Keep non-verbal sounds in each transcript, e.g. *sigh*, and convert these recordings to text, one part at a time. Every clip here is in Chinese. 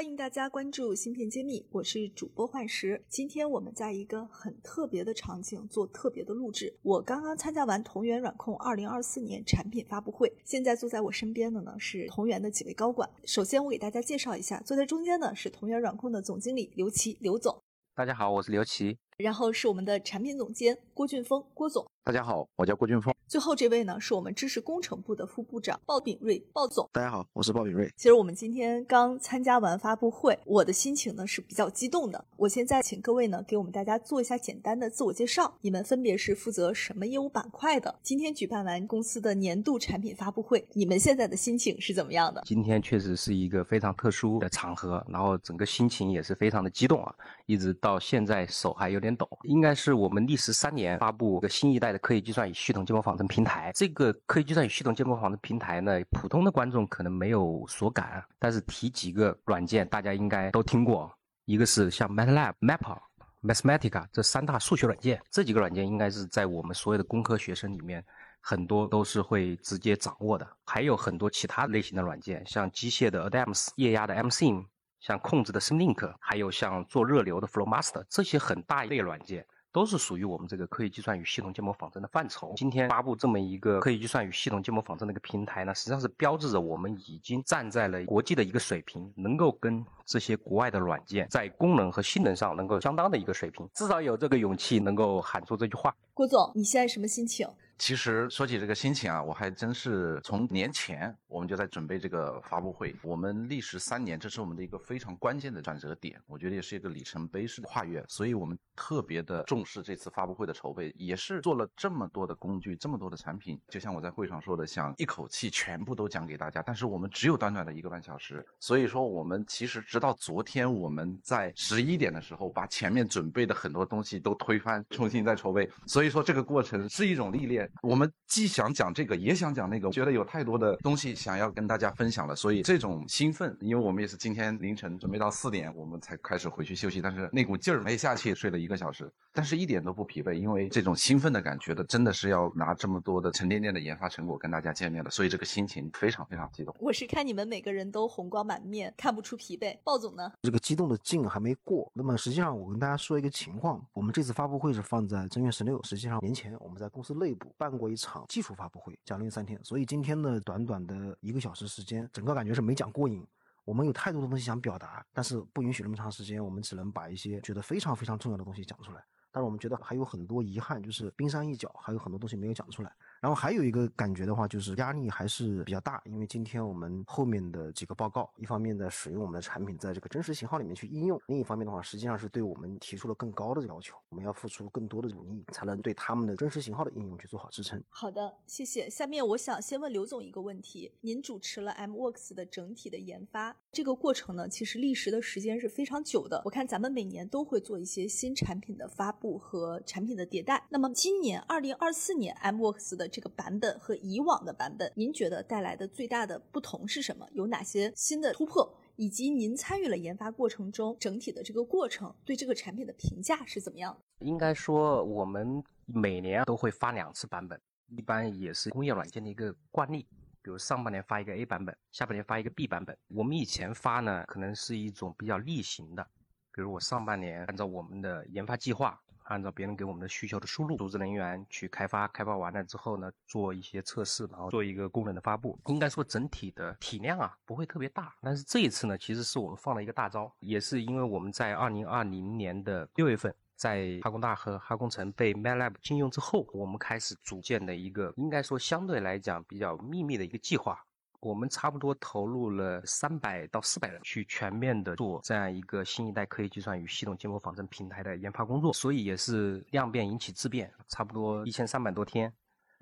欢迎大家关注芯片揭秘，我是主播幻石。今天我们在一个很特别的场景做特别的录制。我刚刚参加完同源软控二零二四年产品发布会，现在坐在我身边的呢是同源的几位高管。首先我给大家介绍一下，坐在中间的是同源软控的总经理刘琦刘总。大家好，我是刘琦。然后是我们的产品总监郭俊峰郭总。大家好，我叫郭俊峰。最后这位呢，是我们知识工程部的副部长鲍炳瑞鲍总。大家好，我是鲍炳瑞。其实我们今天刚参加完发布会，我的心情呢是比较激动的。我现在请各位呢给我们大家做一下简单的自我介绍，你们分别是负责什么业务板块的？今天举办完公司的年度产品发布会，你们现在的心情是怎么样的？今天确实是一个非常特殊的场合，然后整个心情也是非常的激动啊，一直到现在手还有点应该是我们历时三年发布一个新一代的科学计算与系统建模仿真平台，这个科学计算与系统建模仿真平台呢，普通的观众可能没有所感，但是提几个软件，大家应该都听过，一个是像 MATLAB、Mapper、Mathematica 这三大数学软件，这几个软件应该是在我们所有的工科学生里面，很多都是会直接掌握的，还有很多其他类型的软件，像机械的 Adams、液压的 MSIM。像控制的 Slink 还有像做热流的 FlowMaster，这些很大一类软件都是属于我们这个科技计算与系统建模仿真的范畴。今天发布这么一个科技计算与系统建模仿真的一个平台呢，实际上是标志着我们已经站在了国际的一个水平，能够跟这些国外的软件在功能和性能上能够相当的一个水平，至少有这个勇气能够喊出这句话。郭总，你现在什么心情？其实说起这个心情啊，我还真是从年前我们就在准备这个发布会。我们历时三年，这是我们的一个非常关键的转折点，我觉得也是一个里程碑式的跨越。所以我们特别的重视这次发布会的筹备，也是做了这么多的工具，这么多的产品。就像我在会上说的，想一口气全部都讲给大家，但是我们只有短短的一个半小时，所以说我们其实直到昨天我们在十一点的时候，把前面准备的很多东西都推翻，重新再筹备。所以说这个过程是一种历练。我们既想讲这个，也想讲那个，觉得有太多的东西想要跟大家分享了，所以这种兴奋，因为我们也是今天凌晨准备到四点，我们才开始回去休息，但是那股劲儿没下去，睡了一个小时，但是一点都不疲惫，因为这种兴奋的感觉的，真的是要拿这么多的沉甸甸的研发成果跟大家见面的，所以这个心情非常非常激动。我是看你们每个人都红光满面，看不出疲惫。鲍总呢？这个激动的劲还没过。那么实际上，我跟大家说一个情况，我们这次发布会是放在正月十六，实际上年前我们在公司内部办过一场技术发布会，讲了三天，所以今天的短短的一个小时时间，整个感觉是没讲过瘾。我们有太多的东西想表达，但是不允许那么长时间，我们只能把一些觉得非常非常重要的东西讲出来。但是我们觉得还有很多遗憾，就是冰山一角，还有很多东西没有讲出来。然后还有一个感觉的话，就是压力还是比较大，因为今天我们后面的几个报告，一方面在使用我们的产品在这个真实型号里面去应用，另一方面的话，实际上是对我们提出了更高的要求，我们要付出更多的努力，才能对他们的真实型号的应用去做好支撑。好的，谢谢。下面我想先问刘总一个问题：您主持了 MWorks 的整体的研发，这个过程呢，其实历时的时间是非常久的。我看咱们每年都会做一些新产品的发布和产品的迭代。那么今年二零二四年 MWorks 的这个版本和以往的版本，您觉得带来的最大的不同是什么？有哪些新的突破？以及您参与了研发过程中整体的这个过程，对这个产品的评价是怎么样的？应该说，我们每年都会发两次版本，一般也是工业软件的一个惯例。比如上半年发一个 A 版本，下半年发一个 B 版本。我们以前发呢，可能是一种比较例行的，比如我上半年按照我们的研发计划。按照别人给我们的需求的输入，组织人员去开发，开发完了之后呢，做一些测试，然后做一个功能的发布。应该说整体的体量啊不会特别大，但是这一次呢，其实是我们放了一个大招，也是因为我们在二零二零年的六月份，在哈工大和哈工程被 MATLAB 禁用之后，我们开始组建的一个应该说相对来讲比较秘密的一个计划。我们差不多投入了三百到四百人去全面的做这样一个新一代科学计算与系统建模仿真平台的研发工作，所以也是量变引起质变，差不多一千三百多天，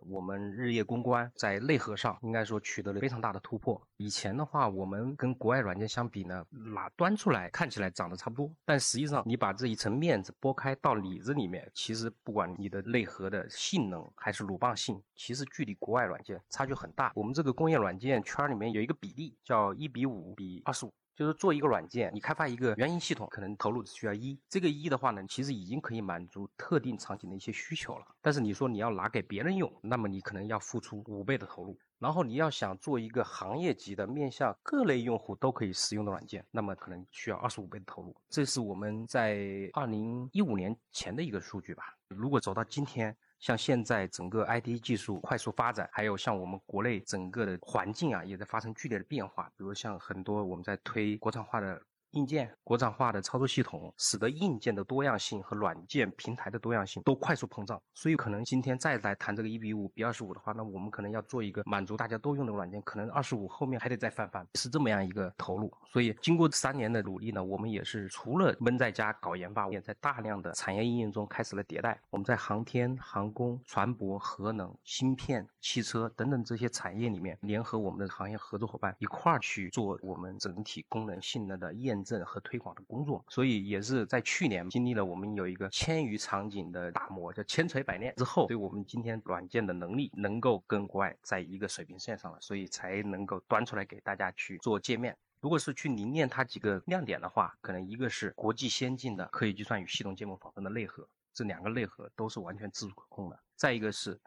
我们日夜攻关，在内核上应该说取得了非常大的突破。以前的话，我们跟国外软件相比呢，拿端出来看起来长得差不多，但实际上你把这一层面子剥开到里子里面，其实不管你的内核的性能还是鲁棒性，其实距离国外软件差距很大。我们这个工业软件圈里面有一个比例叫一比五比二十五。就是做一个软件，你开发一个原型系统，可能投入只需要一。这个一的话呢，其实已经可以满足特定场景的一些需求了。但是你说你要拿给别人用，那么你可能要付出五倍的投入。然后你要想做一个行业级的面向各类用户都可以使用的软件，那么可能需要二十五倍的投入。这是我们在二零一五年前的一个数据吧。如果走到今天，像现在整个 IT 技术快速发展，还有像我们国内整个的环境啊，也在发生剧烈的变化。比如像很多我们在推国产化的。硬件国产化的操作系统，使得硬件的多样性和软件平台的多样性都快速膨胀。所以，可能今天再来谈这个一比五比二十五的话，那我们可能要做一个满足大家都用的软件，可能二十五后面还得再翻番，是这么样一个投入。所以，经过三年的努力呢，我们也是除了闷在家搞研发，也在大量的产业应用中开始了迭代。我们在航天、航空、船舶、核能、芯片、汽车等等这些产业里面，联合我们的行业合作伙伴一块儿去做我们整体功能性能的验。验证和推广的工作，所以也是在去年经历了我们有一个千余场景的打磨，叫千锤百炼之后，对我们今天软件的能力能够跟国外在一个水平线上了，所以才能够端出来给大家去做界面。如果是去凝练它几个亮点的话，可能一个是国际先进的可以计算与系统建模仿生的内核，这两个内核都是完全自主可控的；再一个是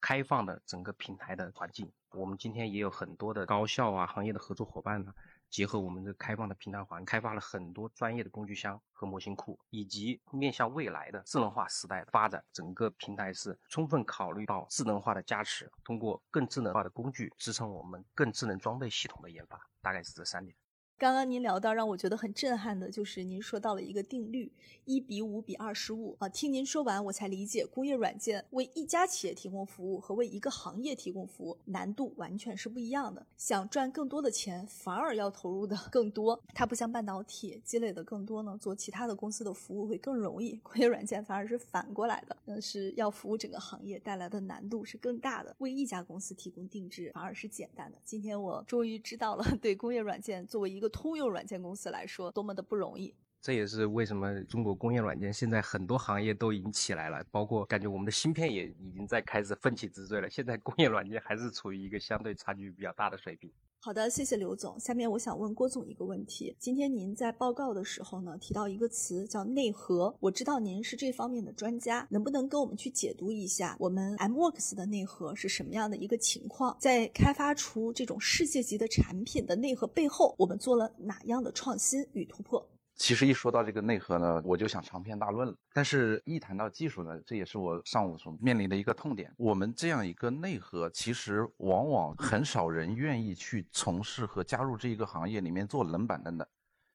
开放的整个平台的环境，我们今天也有很多的高校啊、行业的合作伙伴呢。结合我们的开放的平台环，开发了很多专业的工具箱和模型库，以及面向未来的智能化时代的发展，整个平台是充分考虑到智能化的加持，通过更智能化的工具支撑我们更智能装备系统的研发，大概是这三点。刚刚您聊到让我觉得很震撼的，就是您说到了一个定律，一比五比二十五啊。听您说完，我才理解，工业软件为一家企业提供服务和为一个行业提供服务难度完全是不一样的。想赚更多的钱，反而要投入的 *laughs* 更多。它不像半导体积累的更多呢，做其他的公司的服务会更容易。工业软件反而是反过来的，那是要服务整个行业带来的难度是更大的。为一家公司提供定制反而是简单的。今天我终于知道了，*laughs* 对工业软件作为一个。通用软件公司来说，多么的不容易。这也是为什么中国工业软件现在很多行业都已经起来了，包括感觉我们的芯片也已经在开始奋起直追了。现在工业软件还是处于一个相对差距比较大的水平。好的，谢谢刘总。下面我想问郭总一个问题：今天您在报告的时候呢，提到一个词叫内核。我知道您是这方面的专家，能不能跟我们去解读一下我们 MWorks 的内核是什么样的一个情况？在开发出这种世界级的产品的内核背后，我们做了哪样的创新与突破？其实一说到这个内核呢，我就想长篇大论了。但是，一谈到技术呢，这也是我上午所面临的一个痛点。我们这样一个内核，其实往往很少人愿意去从事和加入这一个行业里面做冷板凳的。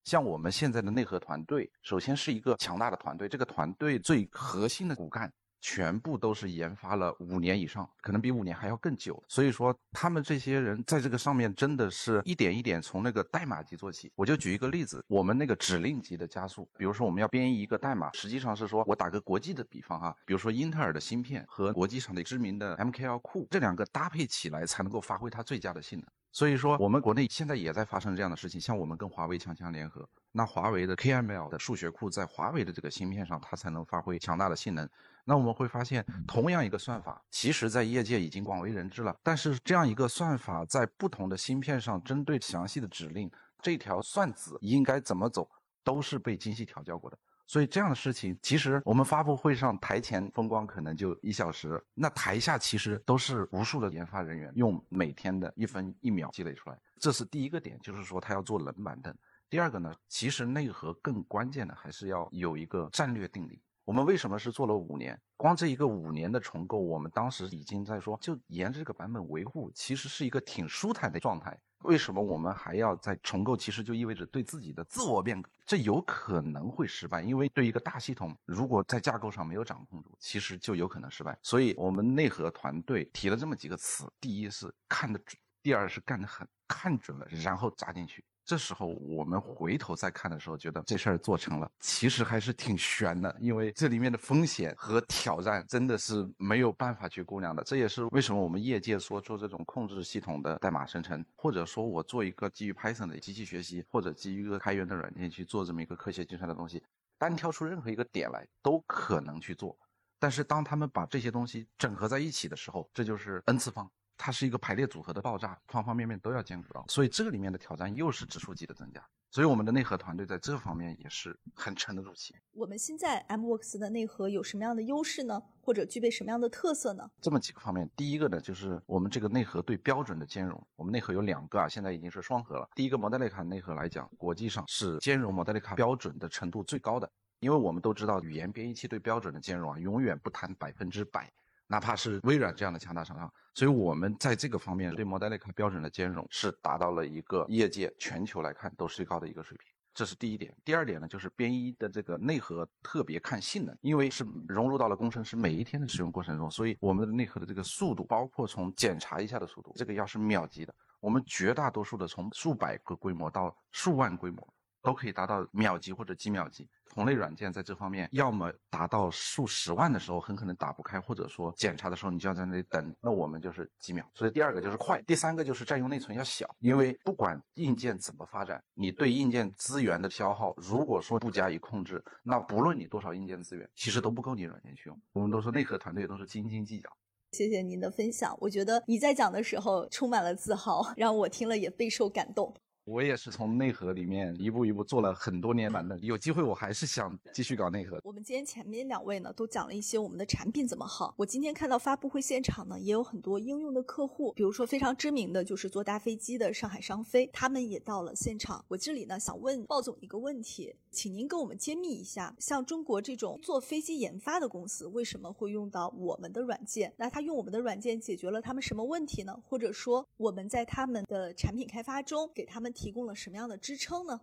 像我们现在的内核团队，首先是一个强大的团队，这个团队最核心的骨干。全部都是研发了五年以上，可能比五年还要更久。所以说，他们这些人在这个上面真的是一点一点从那个代码级做起。我就举一个例子，我们那个指令级的加速，比如说我们要编译一个代码，实际上是说我打个国际的比方哈，比如说英特尔的芯片和国际上的知名的 MKL 库，这两个搭配起来才能够发挥它最佳的性能。所以说，我们国内现在也在发生这样的事情，像我们跟华为强强联合，那华为的 KML 的数学库在华为的这个芯片上，它才能发挥强大的性能。那我们会发现，同样一个算法，其实在业界已经广为人知了。但是这样一个算法在不同的芯片上，针对详细的指令，这条算子应该怎么走，都是被精细调教过的。所以这样的事情，其实我们发布会上台前风光可能就一小时，那台下其实都是无数的研发人员用每天的一分一秒积累出来。这是第一个点，就是说他要做冷板凳。第二个呢，其实内核更关键的还是要有一个战略定力。我们为什么是做了五年？光这一个五年的重构，我们当时已经在说，就沿着这个版本维护，其实是一个挺舒坦的状态。为什么我们还要再重构？其实就意味着对自己的自我变革，这有可能会失败。因为对一个大系统，如果在架构上没有掌控住，其实就有可能失败。所以我们内核团队提了这么几个词：第一是看得准，第二是干得狠，看准了然后扎进去。这时候我们回头再看的时候，觉得这事儿做成了，其实还是挺悬的，因为这里面的风险和挑战真的是没有办法去估量的。这也是为什么我们业界说做这种控制系统的代码生成，或者说我做一个基于 Python 的机器学习，或者基于一个开源的软件去做这么一个科学计算的东西，单挑出任何一个点来都可能去做。但是当他们把这些东西整合在一起的时候，这就是 n 次方。它是一个排列组合的爆炸，方方面面都要兼顾到，所以这个里面的挑战又是指数级的增加。所以我们的内核团队在这方面也是很沉得住气。我们现在 MWorks 的内核有什么样的优势呢？或者具备什么样的特色呢？这么几个方面，第一个呢，就是我们这个内核对标准的兼容。我们内核有两个啊，现在已经是双核了。第一个 Modelica 内核来讲，国际上是兼容 Modelica 标准的程度最高的，因为我们都知道语言编译器对标准的兼容啊，永远不谈百分之百。哪怕是微软这样的强大厂商，所以我们在这个方面对 Modelica 标准的兼容是达到了一个业界全球来看都是最高的一个水平，这是第一点。第二点呢，就是编译的这个内核特别看性能，因为是融入到了工程师每一天的使用过程中，所以我们的内核的这个速度，包括从检查一下的速度，这个要是秒级的。我们绝大多数的从数百个规模到数万规模。都可以达到秒级或者几秒级。同类软件在这方面，要么达到数十万的时候，很可能打不开，或者说检查的时候你就要在那里等。那我们就是几秒。所以第二个就是快，第三个就是占用内存要小。因为不管硬件怎么发展，你对硬件资源的消耗，如果说不加以控制，那不论你多少硬件资源，其实都不够你软件去用。我们都说内核团队都是斤斤计较。谢谢您的分享，我觉得你在讲的时候充满了自豪，让我听了也备受感动。我也是从内核里面一步一步做了很多年版的，有机会我还是想继续搞内核。我们今天前面两位呢都讲了一些我们的产品怎么好。我今天看到发布会现场呢也有很多应用的客户，比如说非常知名的就是做大飞机的上海商飞，他们也到了现场。我这里呢想问鲍总一个问题，请您跟我们揭秘一下，像中国这种做飞机研发的公司为什么会用到我们的软件？那他用我们的软件解决了他们什么问题呢？或者说我们在他们的产品开发中给他们提供了什么样的支撑呢？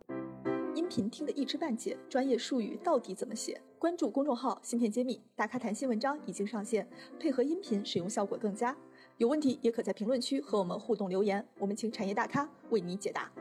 音频听得一知半解，专业术语到底怎么写？关注公众号“芯片揭秘”，大咖谈新文章已经上线，配合音频使用效果更佳。有问题也可在评论区和我们互动留言，我们请产业大咖为你解答。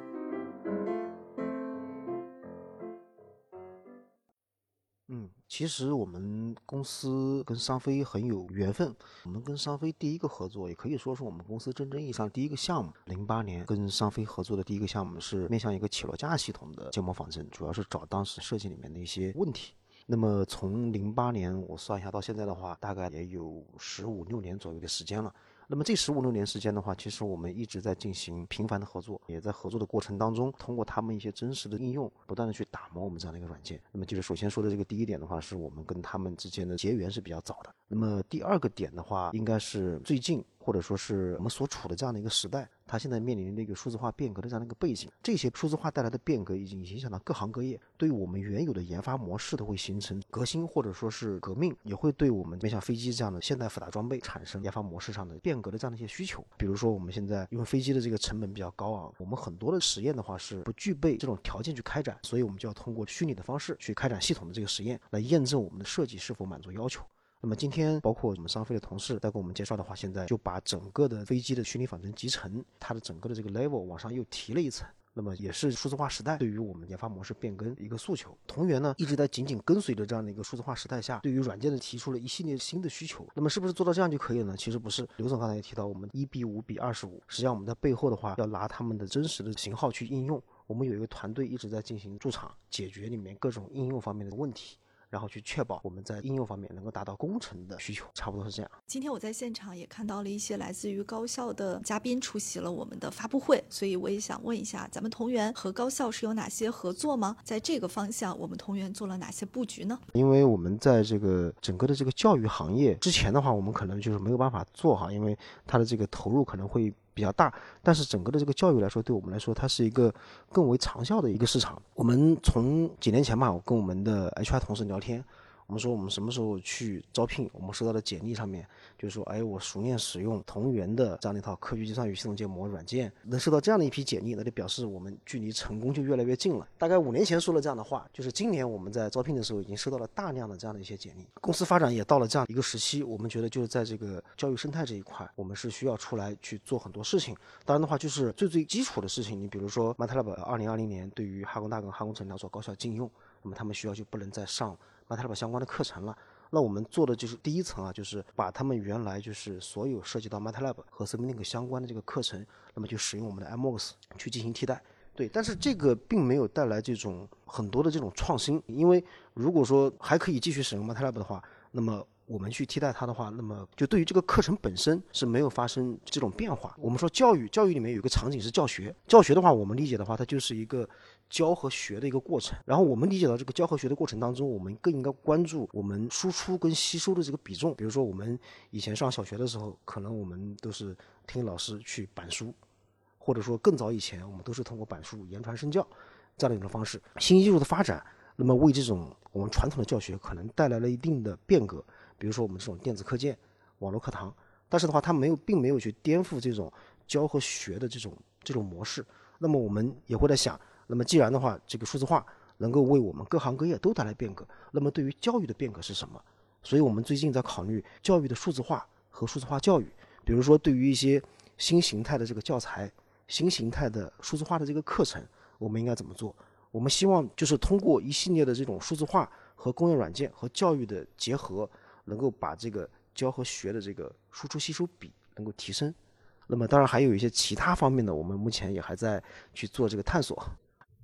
其实我们公司跟商飞很有缘分。我们跟商飞第一个合作，也可以说是我们公司真正意义上第一个项目。零八年跟商飞合作的第一个项目是面向一个起落架系统的建模仿真，主要是找当时设计里面的一些问题。那么从零八年我算一下到现在的话，大概也有十五六年左右的时间了。那么这十五六年时间的话，其实我们一直在进行频繁的合作，也在合作的过程当中，通过他们一些真实的应用，不断的去打磨我们这样的一个软件。那么就是首先说的这个第一点的话，是我们跟他们之间的结缘是比较早的。那么第二个点的话，应该是最近。或者说是我们所处的这样的一个时代，它现在面临的一个数字化变革的这样的一个背景，这些数字化带来的变革已经影响到各行各业，对于我们原有的研发模式都会形成革新或者说是革命，也会对我们面向飞机这样的现代复杂装备产生研发模式上的变革的这样的一些需求。比如说我们现在因为飞机的这个成本比较高昂，我们很多的实验的话是不具备这种条件去开展，所以我们就要通过虚拟的方式去开展系统的这个实验，来验证我们的设计是否满足要求。那么今天包括我们商飞的同事在给我们介绍的话，现在就把整个的飞机的虚拟仿真集成，它的整个的这个 level 往上又提了一层。那么也是数字化时代对于我们研发模式变更一个诉求。同源呢一直在紧紧跟随着这样的一个数字化时代下，对于软件的提出了一系列新的需求。那么是不是做到这样就可以了呢？其实不是。刘总刚才也提到，我们一比五比二十五，实际上我们在背后的话要拿他们的真实的型号去应用。我们有一个团队一直在进行驻场，解决里面各种应用方面的问题。然后去确保我们在应用方面能够达到工程的需求，差不多是这样。今天我在现场也看到了一些来自于高校的嘉宾出席了我们的发布会，所以我也想问一下，咱们同源和高校是有哪些合作吗？在这个方向，我们同源做了哪些布局呢？因为我们在这个整个的这个教育行业之前的话，我们可能就是没有办法做哈，因为它的这个投入可能会。比较大，但是整个的这个教育来说，对我们来说，它是一个更为长效的一个市场。我们从几年前吧，我跟我们的 HR 同事聊天，我们说我们什么时候去招聘，我们收到的简历上面就是说，哎，我熟练使用同源的这样的一套科学计算与系统建模软件，能收到这样的一批简历，那就表示我们距离成功就越来越近了。大概五年前说了这样的话，就是今年我们在招聘的时候已经收到了大量的这样的一些简历。公司发展也到了这样一个时期，我们觉得就是在这个教育生态这一块，我们是需要出来去做很多事情。当然的话，就是最最基础的事情，你比如说 MATLAB 二零二零年对于哈工大跟哈工程两所高校禁用，那么他们学校就不能再上 MATLAB 相关的课程了。那我们做的就是第一层啊，就是把他们原来就是所有涉及到 MATLAB 和 Simulink 相关的这个课程，那么就使用我们的 MWorks 去进行替代。对，但是这个并没有带来这种很多的这种创新，因为如果说还可以继续使用 MATLAB 的话，那么我们去替代它的话，那么就对于这个课程本身是没有发生这种变化。我们说教育，教育里面有一个场景是教学，教学的话，我们理解的话，它就是一个教和学的一个过程。然后我们理解到这个教和学的过程当中，我们更应该关注我们输出跟吸收的这个比重。比如说我们以前上小学的时候，可能我们都是听老师去板书，或者说更早以前，我们都是通过板书言传身教这样的一种方式。新技术的发展，那么为这种我们传统的教学可能带来了一定的变革。比如说我们这种电子课件、网络课堂，但是的话，它没有，并没有去颠覆这种教和学的这种这种模式。那么我们也会在想，那么既然的话，这个数字化能够为我们各行各业都带来变革，那么对于教育的变革是什么？所以我们最近在考虑教育的数字化和数字化教育。比如说，对于一些新形态的这个教材、新形态的数字化的这个课程，我们应该怎么做？我们希望就是通过一系列的这种数字化和工业软件和教育的结合。能够把这个教和学的这个输出吸收比能够提升，那么当然还有一些其他方面的，我们目前也还在去做这个探索。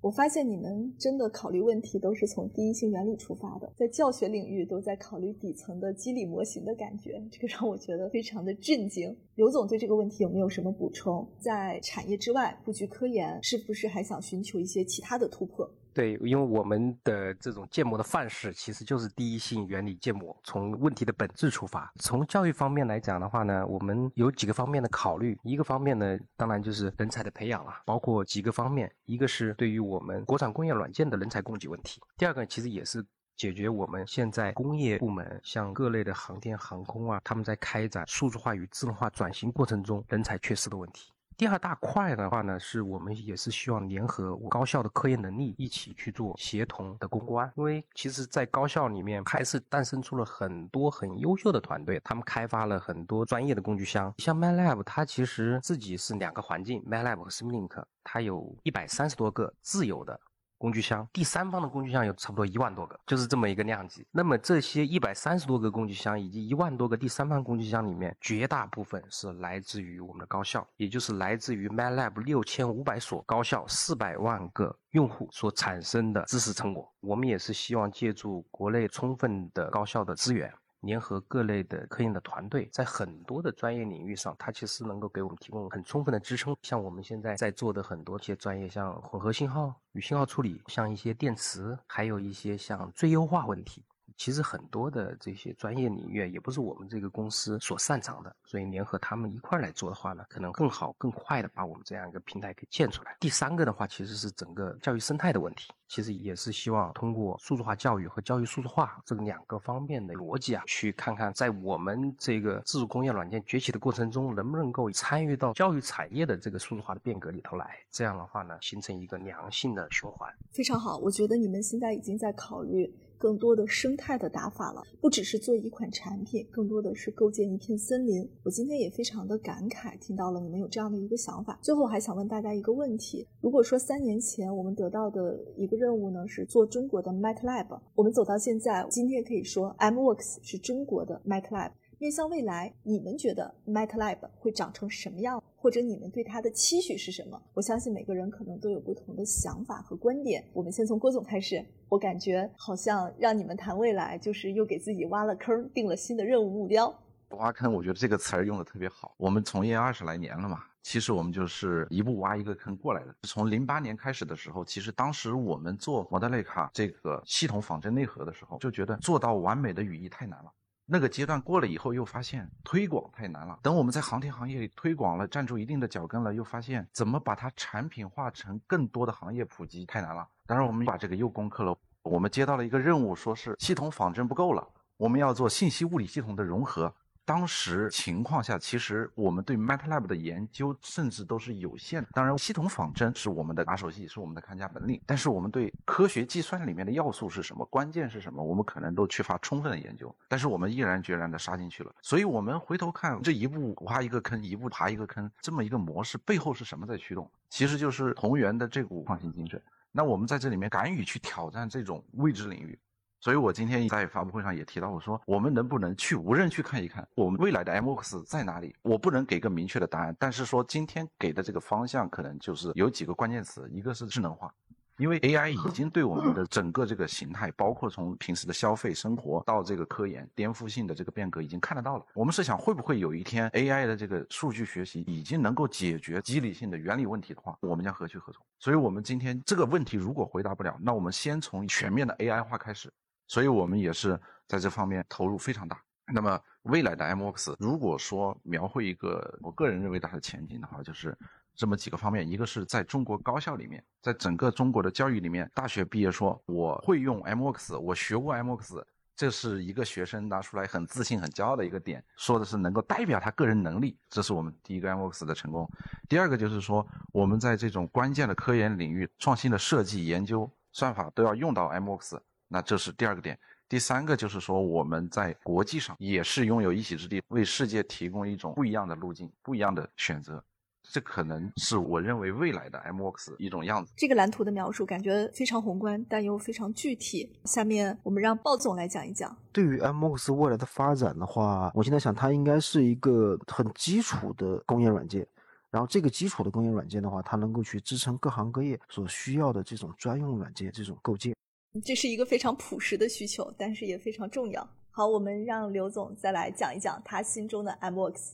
我发现你们真的考虑问题都是从第一性原理出发的，在教学领域都在考虑底层的机理模型的感觉，这个让我觉得非常的震惊。刘总对这个问题有没有什么补充？在产业之外布局科研，是不是还想寻求一些其他的突破？对，因为我们的这种建模的范式其实就是第一性原理建模，从问题的本质出发。从教育方面来讲的话呢，我们有几个方面的考虑。一个方面呢，当然就是人才的培养了，包括几个方面，一个是对于我们国产工业软件的人才供给问题，第二个其实也是解决我们现在工业部门像各类的航天航空啊，他们在开展数字化与智能化转型过程中人才缺失的问题。第二大块的话呢，是我们也是希望联合高校的科研能力一起去做协同的攻关，因为其实，在高校里面还是诞生出了很多很优秀的团队，他们开发了很多专业的工具箱。像 MATLAB，它其实自己是两个环境，MATLAB 和 Simulink，它有一百三十多个自有的。工具箱，第三方的工具箱有差不多一万多个，就是这么一个量级。那么这些一百三十多个工具箱以及一万多个第三方工具箱里面，绝大部分是来自于我们的高校，也就是来自于 MATLAB 六千五百所高校四百万个用户所产生的知识成果。我们也是希望借助国内充分的高校的资源。联合各类的科研的团队，在很多的专业领域上，它其实能够给我们提供很充分的支撑。像我们现在在做的很多些专业，像混合信号与信号处理，像一些电磁，还有一些像最优化问题。其实很多的这些专业领域也不是我们这个公司所擅长的，所以联合他们一块来做的话呢，可能更好、更快的把我们这样一个平台给建出来。第三个的话，其实是整个教育生态的问题，其实也是希望通过数字化教育和教育数字化这两个方面的逻辑啊，去看看在我们这个自主工业软件崛起的过程中，能不能够参与到教育产业的这个数字化的变革里头来。这样的话呢，形成一个良性的循环。非常好，我觉得你们现在已经在考虑。更多的生态的打法了，不只是做一款产品，更多的是构建一片森林。我今天也非常的感慨，听到了你们有这样的一个想法。最后还想问大家一个问题：如果说三年前我们得到的一个任务呢是做中国的 MATLAB，我们走到现在，今天可以说 MWorks 是中国的 MATLAB。面向未来，你们觉得 MATLAB 会长成什么样？或者你们对它的期许是什么？我相信每个人可能都有不同的想法和观点。我们先从郭总开始。我感觉好像让你们谈未来，就是又给自己挖了坑，定了新的任务目标。挖坑，我觉得这个词儿用的特别好。我们从业二十来年了嘛，其实我们就是一步挖一个坑过来的。从零八年开始的时候，其实当时我们做摩德雷卡这个系统仿真内核的时候，就觉得做到完美的语义太难了。那个阶段过了以后，又发现推广太难了。等我们在航天行业里推广了，站住一定的脚跟了，又发现怎么把它产品化成更多的行业普及太难了。当然，我们把这个又攻克了。我们接到了一个任务，说是系统仿真不够了，我们要做信息物理系统的融合。当时情况下，其实我们对 MATLAB 的研究甚至都是有限的。当然，系统仿真是我们的拿手戏，是我们的看家本领。但是，我们对科学计算里面的要素是什么，关键是什么，我们可能都缺乏充分的研究。但是，我们毅然决然地杀进去了。所以，我们回头看这一步挖一个坑，一步爬一个坑，这么一个模式背后是什么在驱动？其实就是同源的这股创新精神。那我们在这里面敢于去挑战这种未知领域。所以我今天在发布会上也提到，我说我们能不能去无人去看一看我们未来的 MOX 在哪里？我不能给个明确的答案，但是说今天给的这个方向可能就是有几个关键词，一个是智能化，因为 AI 已经对我们的整个这个形态，包括从平时的消费生活到这个科研颠覆性的这个变革已经看得到了。我们是想会不会有一天 AI 的这个数据学习已经能够解决机理性的原理问题的话，我们将何去何从？所以我们今天这个问题如果回答不了，那我们先从全面的 AI 化开始。所以我们也是在这方面投入非常大。那么未来的 MOX，如果说描绘一个我个人认为它的前景的话，就是这么几个方面：一个是在中国高校里面，在整个中国的教育里面，大学毕业说我会用 MOX，我学过 MOX，这是一个学生拿出来很自信、很骄傲的一个点，说的是能够代表他个人能力，这是我们第一个 MOX 的成功。第二个就是说我们在这种关键的科研领域、创新的设计、研究、算法都要用到 MOX。那这是第二个点，第三个就是说我们在国际上也是拥有一席之地，为世界提供一种不一样的路径、不一样的选择，这可能是我认为未来的 MOX 一种样子。这个蓝图的描述感觉非常宏观，但又非常具体。下面我们让鲍总来讲一讲。对于 MOX 未来的发展的话，我现在想它应该是一个很基础的工业软件，然后这个基础的工业软件的话，它能够去支撑各行各业所需要的这种专用软件这种构建。这是一个非常朴实的需求，但是也非常重要。好，我们让刘总再来讲一讲他心中的 M Works。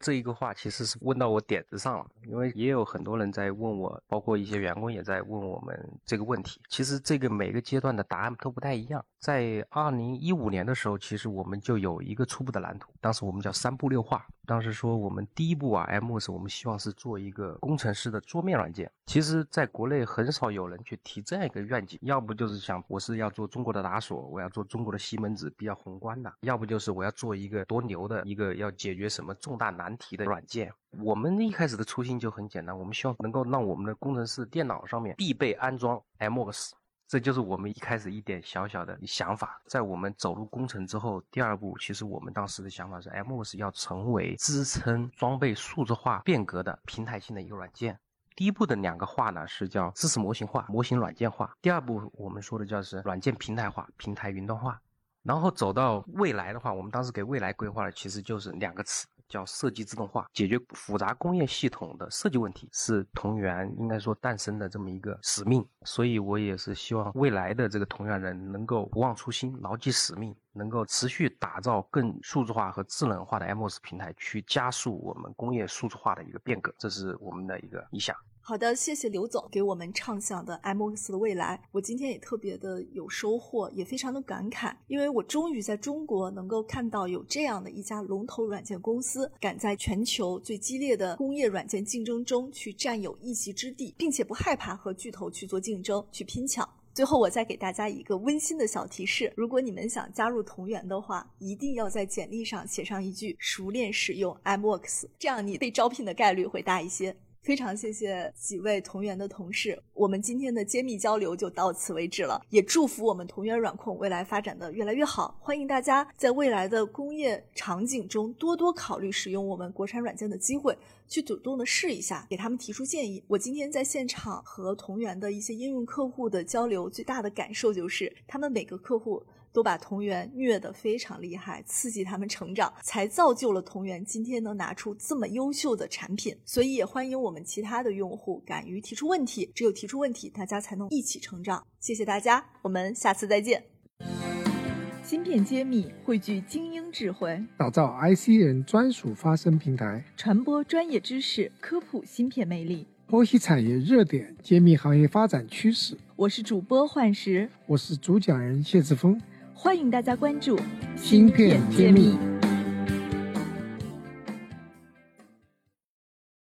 这一个话其实是问到我点子上了，因为也有很多人在问我，包括一些员工也在问我们这个问题。其实这个每个阶段的答案都不太一样。在二零一五年的时候，其实我们就有一个初步的蓝图，当时我们叫三步六画。当时说我们第一步啊，MOS 我们希望是做一个工程师的桌面软件。其实，在国内很少有人去提这样一个愿景，要不就是想我是要做中国的达索，我要做中国的西门子，比较宏观的；要不就是我要做一个多牛的一个要解决什么重大难题的软件。我们一开始的初心就很简单，我们希望能够让我们的工程师电脑上面必备安装 MOS。这就是我们一开始一点小小的想法。在我们走入工程之后，第二步，其实我们当时的想法是，MOS 要成为支撑装备数字化变革的平台性的一个软件。第一步的两个化呢，是叫知识模型化、模型软件化。第二步我们说的叫是软件平台化、平台云端化。然后走到未来的话，我们当时给未来规划的其实就是两个词。叫设计自动化，解决复杂工业系统的设计问题，是同源应该说诞生的这么一个使命。所以我也是希望未来的这个同源人能够不忘初心，牢记使命，能够持续打造更数字化和智能化的 MOS 平台，去加速我们工业数字化的一个变革。这是我们的一个理想。好的，谢谢刘总给我们畅想的 MOX 的未来。我今天也特别的有收获，也非常的感慨，因为我终于在中国能够看到有这样的一家龙头软件公司，敢在全球最激烈的工业软件竞争中去占有一席之地，并且不害怕和巨头去做竞争、去拼抢。最后，我再给大家一个温馨的小提示：如果你们想加入同源的话，一定要在简历上写上一句“熟练使用 M Works”，这样你被招聘的概率会大一些。非常谢谢几位同源的同事，我们今天的揭秘交流就到此为止了。也祝福我们同源软控未来发展的越来越好。欢迎大家在未来的工业场景中多多考虑使用我们国产软件的机会，去主动的试一下，给他们提出建议。我今天在现场和同源的一些应用客户的交流，最大的感受就是他们每个客户。都把同源虐得非常厉害，刺激他们成长，才造就了同源今天能拿出这么优秀的产品。所以也欢迎我们其他的用户敢于提出问题，只有提出问题，大家才能一起成长。谢谢大家，我们下次再见。芯片揭秘汇聚精英智慧，打造 IC 人专属发声平台，传播专业知识，科普芯片魅力，剖析产业热点，揭秘行业发展趋势。我是主播幻石，我是主讲人谢志峰。欢迎大家关注《芯片揭秘》。